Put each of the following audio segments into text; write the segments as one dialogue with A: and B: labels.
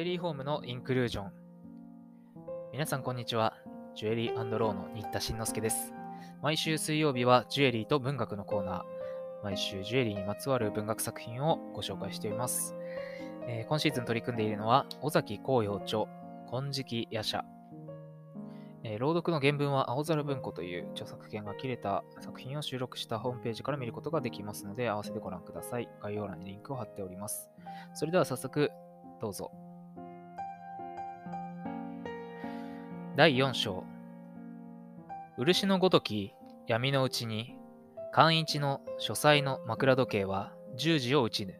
A: ュエリーホームのインクルージョン。皆さんこんにちは。ジュエリーローの新田慎之介です。毎週水曜日はジュエリーと文学のコーナー。毎週ジュエリーにまつわる文学作品をご紹介しています。えー今シーズン取り組んでいるのは、尾崎紅葉著、金色夜叉。えー朗読の原文は青空文庫という著作権が切れた作品を収録したホームページから見ることができますので、合わせてご覧ください。概要欄にリンクを貼っております。それでは早速、どうぞ。第4章。漆のごとき闇のうちに寛一の書斎の枕時計は10時を打ちぬ。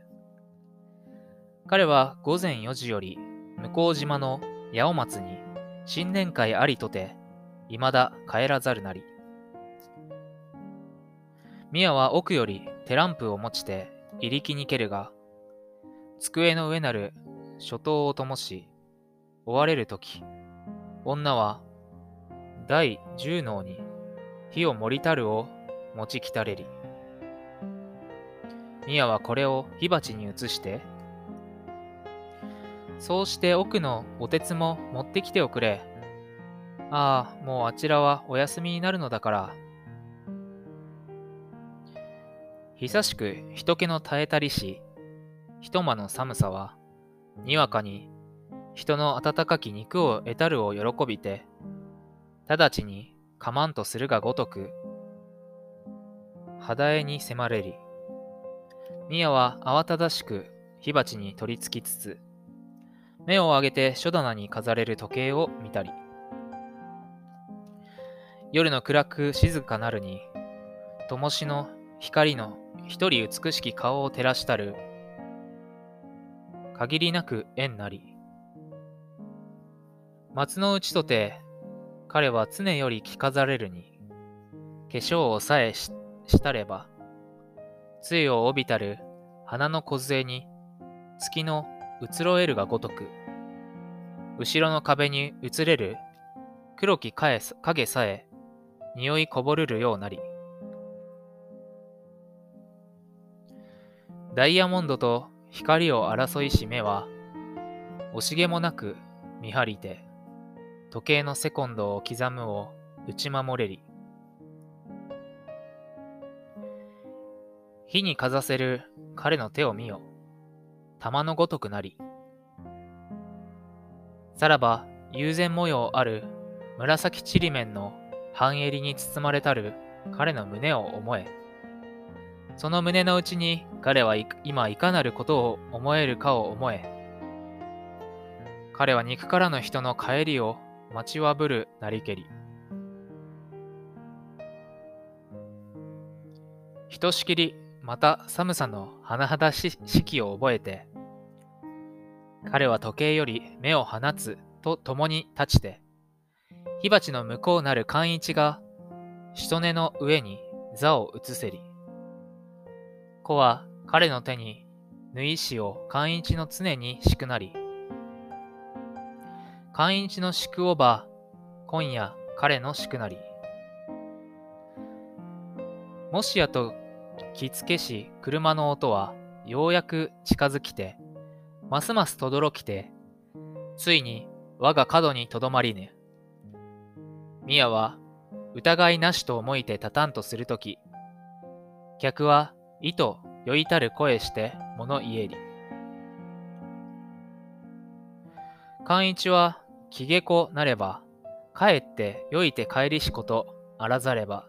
A: 彼は午前4時より向島の八尾松に新年会ありとて未だ帰らざるなり。宮は奥より手ランプを持ちて入り気に蹴るが机の上なる初頭を灯し追われるとき女は第十能に火を盛りたるを持ちきたれり。宮はこれを火鉢に移して、そうして奥のお鉄も持ってきておくれ。ああ、もうあちらはお休みになるのだから。久しく人気の耐えたりし、一間の寒さは、にわかに人の温かき肉を得たるを喜びて、直ちにかまんとするがごとく、肌絵に迫れり。宮は慌ただしく火鉢に取り付きつつ、目を上げて書棚に飾れる時計を見たり、夜の暗く静かなるに、灯しの光の一人美しき顔を照らしたる、限りなく縁なり。松の内とて、彼は常より着飾れるに、化粧をさえししたれば、杖を帯びたる花の梢に、月の移ろえるがごとく、後ろの壁に映れる黒き影影さえ、匂いこぼるるようなり。ダイヤモンドと光を争いし目は、惜しげもなく見張りて、時計のセコンドを刻むを打ち守れり。火にかざせる彼の手を見よ。玉のごとくなり。さらば友禅模様ある紫ちりめんの半襟に包まれたる彼の胸を思え。その胸の内に彼はい今いかなることを思えるかを思え。彼は肉からの人の帰りを待ちわぶるなりけり。ひとしきりまた寒さの甚だししきを覚えて、彼は時計より目を放つと共に立ちて、火鉢の向こうなる寛一が、人根の上に座を移せり。子は彼の手に縫い糸を寛一の常に敷くなり。寛一の敷くおば、今夜彼の敷くなり。もしやと着付けし車の音はようやく近づきて、ますますとどろきて、ついに我が角にとどまりぬ。宮は疑いなしと思いて立たんとするとき、客は意と酔いたる声して物言えり。寛一は気下こなれば、帰って酔いて帰りしことあらざれば。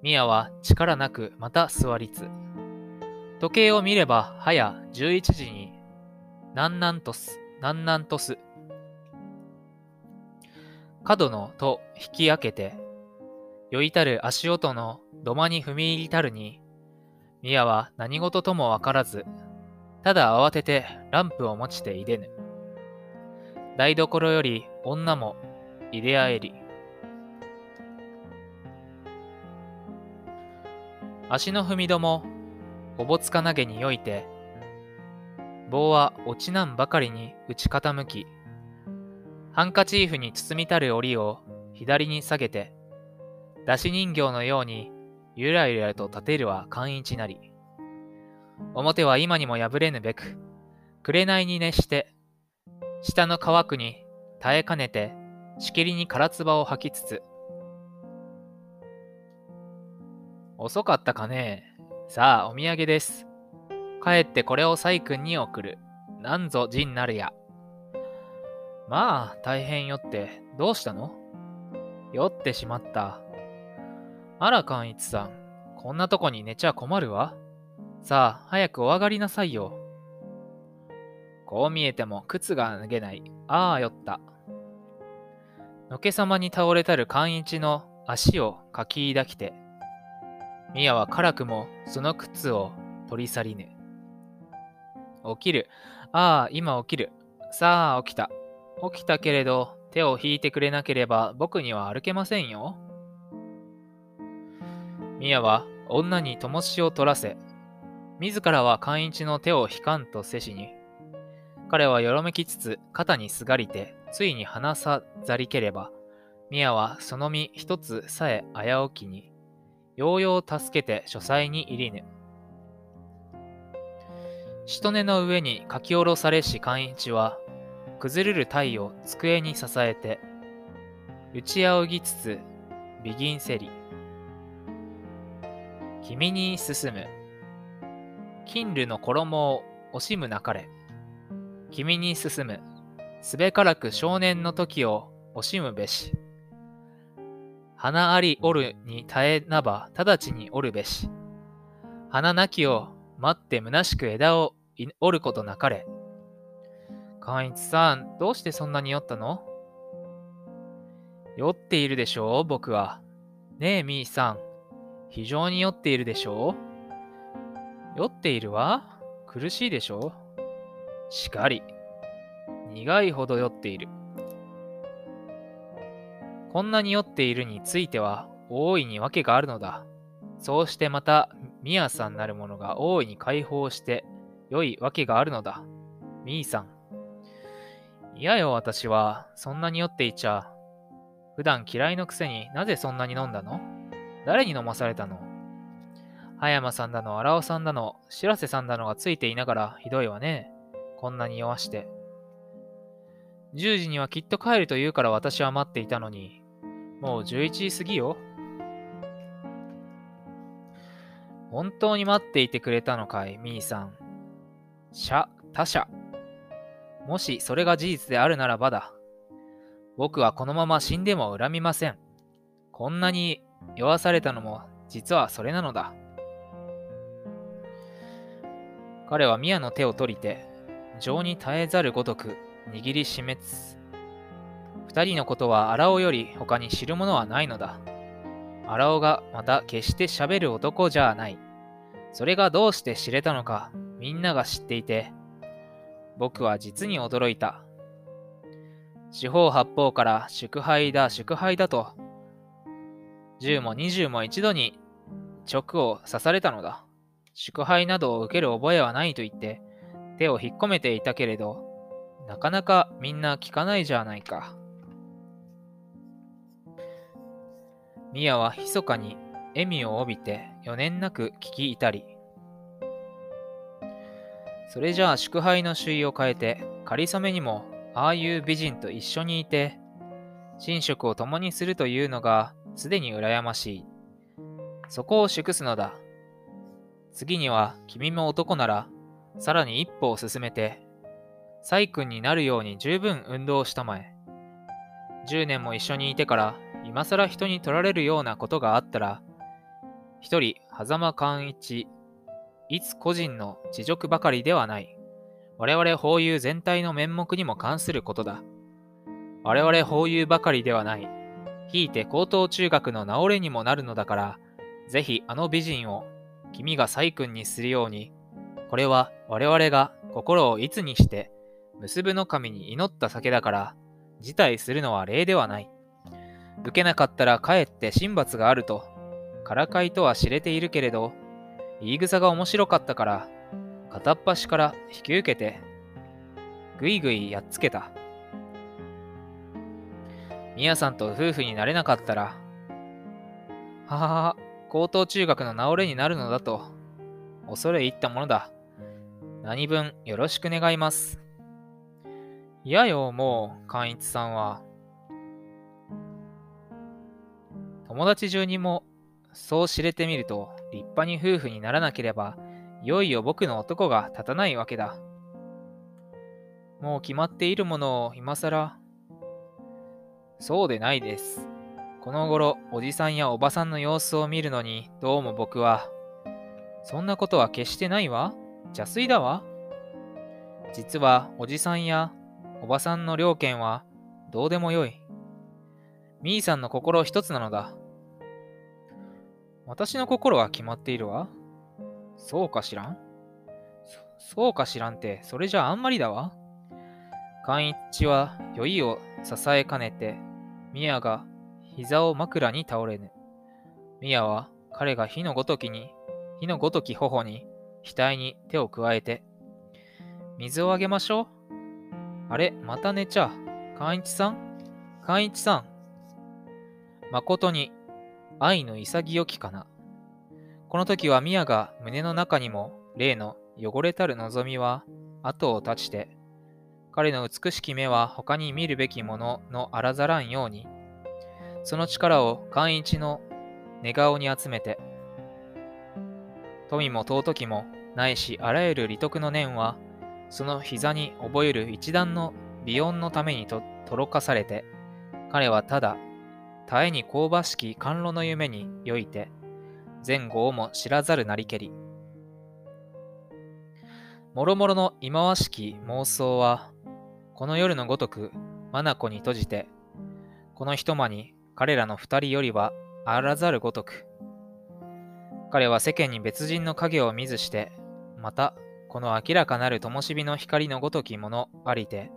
A: 宮は力なくまた座りつ。時計を見れば早11時に、なんなんとす、なんなんとす。角の戸引き開けて、酔いたる足音の土間に踏み入りたるに、宮は何事ともわからず、ただ慌ててランプを持ちていでぬ。台所より女もいであえり。足の踏み戸もおぼつかなげによいて、棒は落ちなんばかりに打ち傾き、ハンカチーフに包みたる折を左に下げて、出し人形のようにゆらゆらと立てるは寛一なり。表は今にも破れぬべく、紅に熱して、下の乾くに耐えかねて、しきりに唐唾を吐きつつ、遅かったかねさあ、お土産です。帰ってこれを細君に送る。なんぞ陣なるや。まあ、大変よって、どうしたの？酔ってしまった。あら、寛一さん。こんなとこに寝ちゃ困るわ。さあ、早くお上がりなさいよ。こう見えても靴が脱げない。ああ、酔った。のけさまに倒れたる寛一の足をかき抱きて、宮は辛くもその靴を取り去りぬ。起きる。ああ、今起きる。さあ、起きた。起きたけれど、手を引いてくれなければ僕には歩けませんよ。宮は女に灯しを取らせ、自らは寛一の手を引かんとせしに、彼はよろめきつつ肩にすがりて、ついに離さざりければ、宮はその身一つさえ危うきに、ようよう助けて書斎に入りぬ。しとねの上に書き下ろされし寛一は、崩れる体を机に支えて、打ち仰ぎつつ、美銀せり。君に進む。金類の衣を惜しむなかれ。君に進む。すべからく少年の時を惜しむべし。花ありおるに耐えなば直ちにおるべし。花なきを待って虚しく枝を折ることなかれ。寛一さん、どうしてそんなに酔ったの？酔っているでしょう、僕は。ねえ、みーさん。非常に酔っているでしょう？酔っているわ苦しいでしょう？しかり。苦いほど酔っている。こんなに酔っているについては大いに訳があるのだ。そうしてまた、ミヤさんなるものが大いに解放して良い訳があるのだ。ミーさん。いやよ、私は。そんなに酔っていちゃ。普段嫌いのくせになぜそんなに飲んだの？誰に飲まされたの？葉山さんだの、荒尾さんだの、白瀬さんだのがついていながらひどいわね。こんなに酔わして。10時にはきっと帰ると言うから私は待っていたのに、もう11時過ぎよ。本当に待っていてくれたのかい、みーさん。社、他者。もしそれが事実であるならばだ。僕はこのまま死んでも恨みません。こんなに酔わされたのも実はそれなのだ。彼は宮の手を取りて、情に耐えざるごとく握りしめつ二人のことは荒尾より他に知るものはないのだ。荒尾がまた決して喋る男じゃない。それがどうして知れたのか、みんなが知っていて、僕は実に驚いた。四方八方から祝杯だ、祝杯だと、十も二十も一度に直を刺されたのだ。祝杯などを受ける覚えはないと言って、手を引っ込めていたけれど、なかなかみんな聞かないじゃないか。ミヤは密かに笑みを帯びて余念なく聞き至り。それじゃあ祝杯の首位を変えて、仮初めにもああいう美人と一緒にいて、寝食を共にするというのがすでに羨ましい。そこを祝すのだ。次には君も男なら、さらに一歩を進めて、細君になるように十分運動したまえ。10年も一緒にいてから今更人に取られるようなことがあったら、一人、狭間寛一、いつ個人の恥辱ばかりではない。我々法友全体の面目にも関することだ。我々法友ばかりではない。ひいて高等中学の直れにもなるのだから、ぜひあの美人を君が細君にするように、これは我々が心をいつにして結ぶの神に祈った酒だから、辞退するのは礼ではない。受けなかったらかえって神罰があると、からかいとは知れているけれど、言い草が面白かったから、片っ端から引き受けて、ぐいぐいやっつけた。みやさんと夫婦になれなかったら、ははは、高等中学の直れになるのだと、恐れ入ったものだ。何分よろしく願います。いやよ、もう、寛一さんは。友達中にも、そう知れてみると、立派に夫婦にならなければ、いよいよ僕の男が立たないわけだ。もう決まっているものを今更。そうでないです。この頃、おじさんやおばさんの様子を見るのに、どうも僕は、そんなことは決してないわ。邪推だわ。実は、おじさんやおばさんの両権はどうでもよい。みーさんの心一つなのだ。私の心は決まっているわ。そうかしらん？そうかしらんって、それじゃあんまりだわ。寛一は酔いを支えかねて、宮が膝を枕に倒れぬ。宮は彼が火のごときに、火のごとき頬に、額に手を加えて、水をあげましょう。あれ、また寝ちゃう。寛一さん？寛一さん。誠に愛の潔きかな。この時は宮が胸の中にも例の汚れたる望みは後を絶ちて、彼の美しき目は他に見るべきもののあらざらんように、その力を寛一の寝顔に集めて、富も尊きもないしあらゆる利得の念はその膝に覚える一段の美音のためにととろかされて、彼はただ、絶えに香ばしき甘露の夢に酔いて、前後をも知らざるなりけり。もろもろの忌まわしき妄想は、この夜のごとく、眼に閉じて、この一間に彼らの二人よりはあらざるごとく。彼は世間に別人の影を見ずして、またこの明らかなる灯火の光のごときものありて、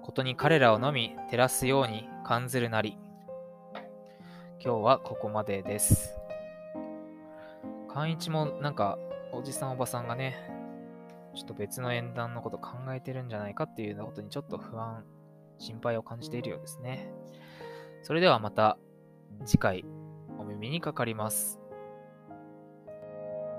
A: ことに彼らをのみ照らすように感ずるなり。今日はここまでです。寛一もなんか、おじさんおばさんがね、ちょっと別の縁談のこと考えてるんじゃないかっていうようなことにちょっと不安、心配を感じているようですね。それではまた次回お耳にかかります。